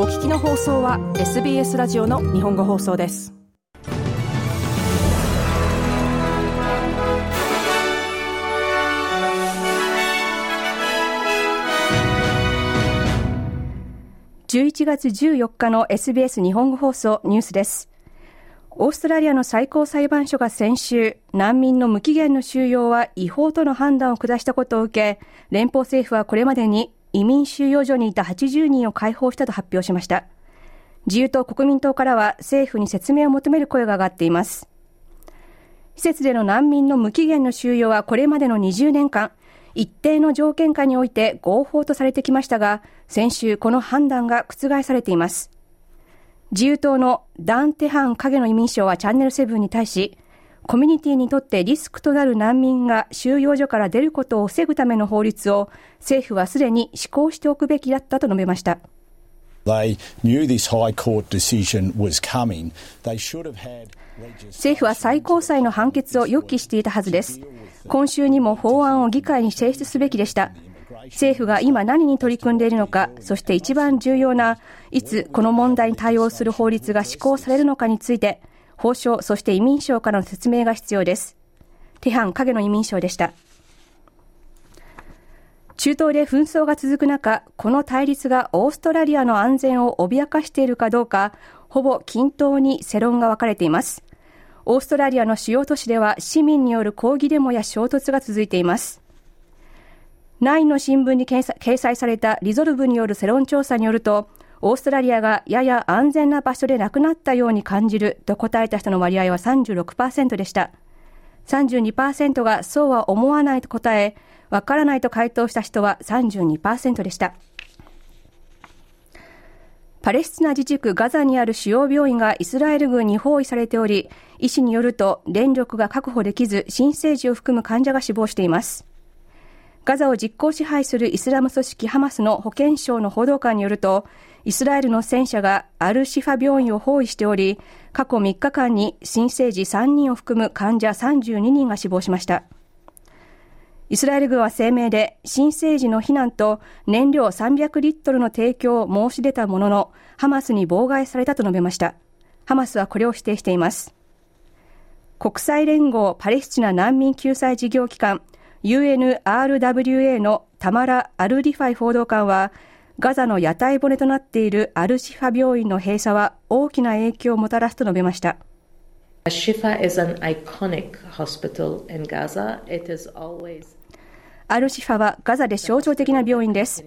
お聞きの放送は SBS ラジオの日本語放送です。11月14日の SBS 日本語放送ニュースです。オーストラリアの最高裁判所が先週、難民の無期限の収容は違法との判断を下したことを受け、連邦政府はこれまでに移民収容所にいた80人を解放したと発表しました。自由党国民党からは政府に説明を求める声が上がっています。施設での難民の無期限の収容はこれまでの20年間、一定の条件下において合法とされてきましたが、先週この判断が覆されています。自由党のダン・テハン影の移民省はチャンネル7に対し、コミュニティにとってリスクとなる難民が収容所から出ることを防ぐための法律を政府はすでに施行しておくべきだったと述べました。政府は最高裁の判決を予期していたはずです。今週にも法案を議会に提出すべきでした。政府が今何に取り組んでいるのか、そして一番重要な、いつこの問題に対応する法律が施行されるのかについて、法相、そして移民省からの説明が必要です。テハン影の移民省でした。中東で紛争が続く中、この対立がオーストラリアの安全を脅かしているかどうか、ほぼ均等に世論が分かれています。オーストラリアの主要都市では市民による抗議デモや衝突が続いています。9の新聞に掲載されたリゾルブによる世論調査によると、オーストラリアがやや安全な場所でなくなったように感じると答えた人の割合は36%でした。32%がそうは思わないと答え、わからないと回答した人は32%でした。パレスチナ自治区ガザにある主要病院がイスラエル軍に包囲されており、医師によると電力が確保できず、新生児を含む患者が死亡しています。ガザを実効支配するイスラム組織ハマスの保健省の報道官によると、イスラエルの戦車がアルシファ病院を包囲しており、過去3日間に新生児3人を含む患者32人が死亡しました。イスラエル軍は声明で、新生児の避難と燃料300リットルの提供を申し出たものの、ハマスに妨害されたと述べました。ハマスはこれを否定しています。国際連合パレスチナ難民救済事業機関 UNRWA のタマラ・アルリファイ報道官は、ガザの屋台骨となっているアルシファ病院の閉鎖は大きな影響をもたらすと述べました。アルシファはガザで象徴的な病院です。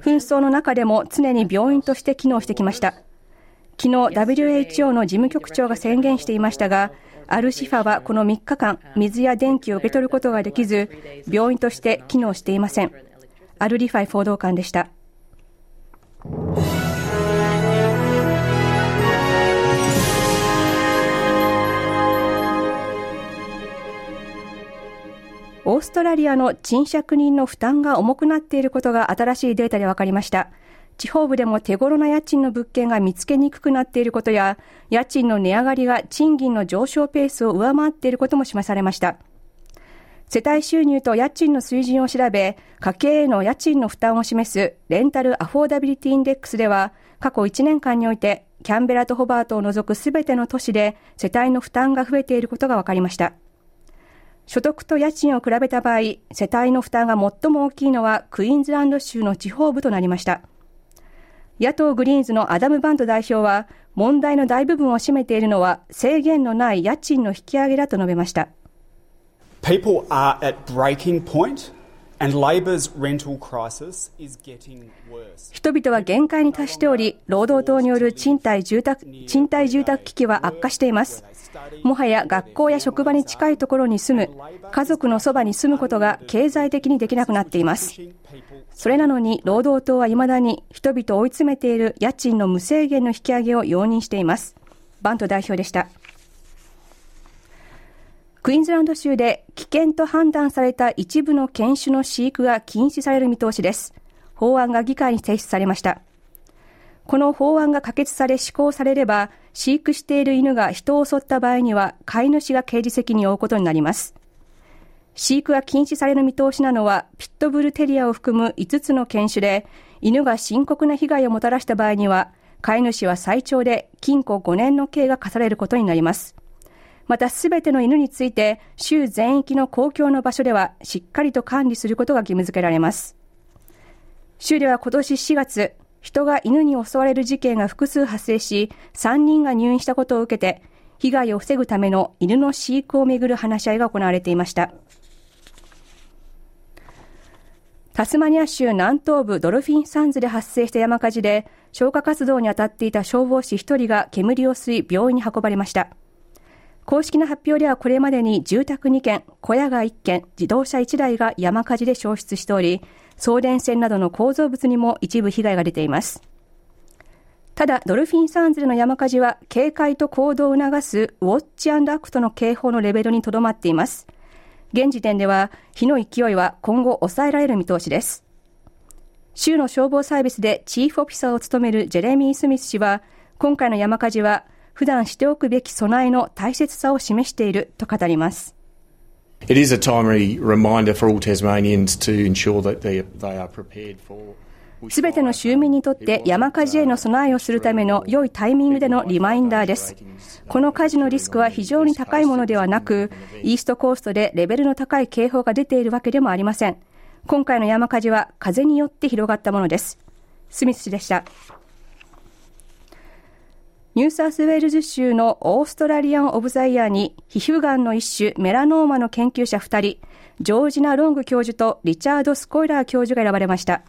紛争の中でも常に病院として機能してきました。昨日 WHO の事務局長が宣言していましたが、アルシファはこの3日間、水や電気を受け取ることができず、病院として機能していません。アルリファイ報道官でした。オーストラリアの賃借人の負担が重くなっていることが新しいデータで分かりました。地方部でも手頃な家賃の物件が見つけにくくなっていることや、家賃の値上がりが賃金の上昇ペースを上回っていることも示されました。世帯収入と家賃の水準を調べ、家計への家賃の負担を示すレンタルアフォーダビリティインデックスでは、過去1年間において、キャンベラとホバートを除くすべての都市で世帯の負担が増えていることが分かりました。所得と家賃を比べた場合、世帯の負担が最も大きいのはクイーンズランド州の地方部となりました。野党グリーンズのアダム・バント代表は、問題の大部分を占めているのは制限のない家賃の引き上げだと述べました。People are at breaking point 人々は限界に達しており、労働党による賃貸住宅賃貸住宅危機は悪化しています。もはや学校や職場に近いところに住む、家族のそばに住むことが経済的にできなくなっています。それなのに、労働党は未だに人々を追い詰めている家賃の無制限の引き上げを容認しています。バント代表でした。クイーンズランド州で危険と判断された一部の犬種の飼育が禁止される見通しです。法案が議会に提出されました。この法案が可決され施行されれば、飼育している犬が人を襲った場合には、飼い主が刑事責任を負うことになります。飼育が禁止される見通しなのは、ピットブルテリアを含む5つの犬種で、犬が深刻な被害をもたらした場合には、飼い主は最長で禁錮5年の刑が課されることになります。またすべての犬について州全域の公共の場所ではしっかりと管理することが義務付けられます。州では今年4月、人が犬に襲われる事件が複数発生し、3人が入院したことを受けて、被害を防ぐための犬の飼育をめぐる話し合いが行われていました。タスマニア州南東部ドルフィンサンズで発生した山火事で、消火活動に当たっていた消防士1人が煙を吸い病院に運ばれました。公式な発表ではこれまでに住宅2軒、小屋が1軒、自動車1台が山火事で消失しており、送電線などの構造物にも一部被害が出ています。ただ、ドルフィンサンズでの山火事は、警戒と行動を促すウォッチアクトの警報のレベルにとどまっています。現時点では、火の勢いは今後抑えられる見通しです。州の消防サービスでチーフオフィサーを務めるジェレミー・スミス氏は、今回の山火事は普段しておくべき備えの大切さを示していると語ります。It is a timely reminder for all Tasmanians to ensure that they, they are prepared for すべての州民にとって山火事への備えをするための良いタイミングでのリマインダーです。この火事のリスクは非常に高いものではなく、イーストコーストでレベルの高い警報が出ているわけでもありません。今回の山火事は風によって広がったものです。スミス氏でした。ニューサースウェールズ州のオーストラリアン・オブ・ザ・イヤーに皮膚がんの一種メラノーマの研究者2人、ジョージナ・ロング教授とリチャード・スコイラー教授が選ばれました。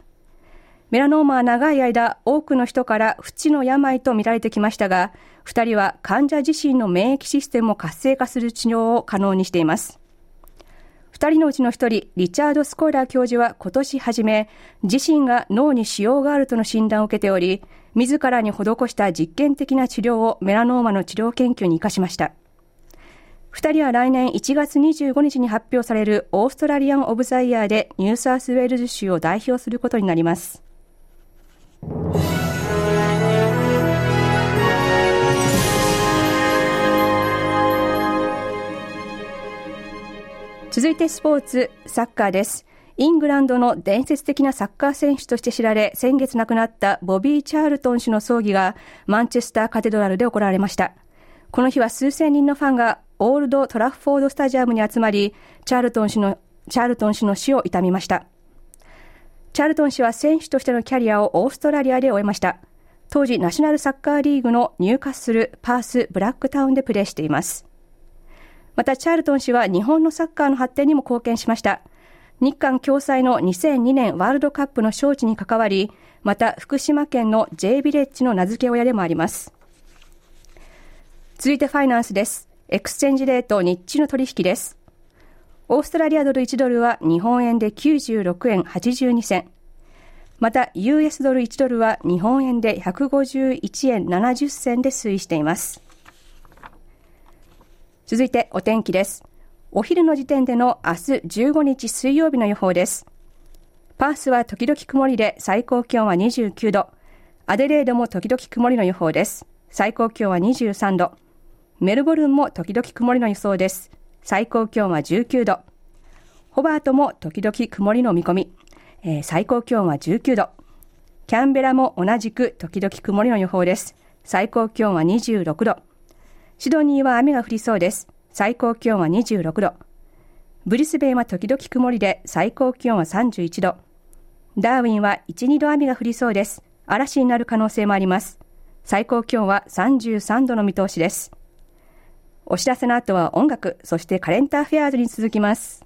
メラノーマは長い間多くの人から不治の病と見られてきましたが、2人は患者自身の免疫システムを活性化する治療を可能にしています。2人のうちの1人、リチャード・スコイラー教授は今年初め、自身が脳に腫瘍があるとの診断を受けており、自らに施した実験的な治療をメラノーマの治療研究に生かしました。二人は来年1月25日に発表されるオーストラリアン・オブ・ザ・イヤーでニューサースウェールズ州を代表することになります。続いてスポーツ、サッカーです。イングランドの伝説的なサッカー選手として知られ、先月亡くなったボビー・チャールトン氏の葬儀がマンチェスターカテドラルで行われました。この日は数千人のファンがオールド・トラッフォード・スタジアムに集まり、チャールトン氏の、チャールトン氏の死を悼みました。チャールトン氏は選手としてのキャリアをオーストラリアで終えました。当時、ナショナルサッカーリーグのニューカッスル、パース、ブラックタウンでプレーしています。また、チャールトン氏は日本のサッカーの発展にも貢献しました。日韓共催の2002年ワールドカップの招致に関わり、また福島県の J ビレッジの名付け親でもあります。続いてファイナンスです。 exchange rate 日中の取引です。オーストラリアドル1ドルは日本円で96円82銭。また、US ドル1ドルは日本円で151円70銭で推移しています。続いてお天気です。お昼の時点での明日15日水曜日の予報です。パースは時々曇りで最高気温は29度。アデレードも時々曇りの予報です。最高気温は23度。メルボルンも時々曇りの予想です。最高気温は19度。ホバートも時々曇りの見込み。えー、最高気温は19度。キャンベラも同じく時々曇りの予報です。最高気温は26度。シドニーは雨が降りそうです。最高気温は26度。ブリスベンは時々曇りで最高気温は31度。ダーウィンは1、2度雨が降りそうです。嵐になる可能性もあります。最高気温は33度の見通しです。お知らせの後は音楽、そしてカレンターフェアーズに続きます。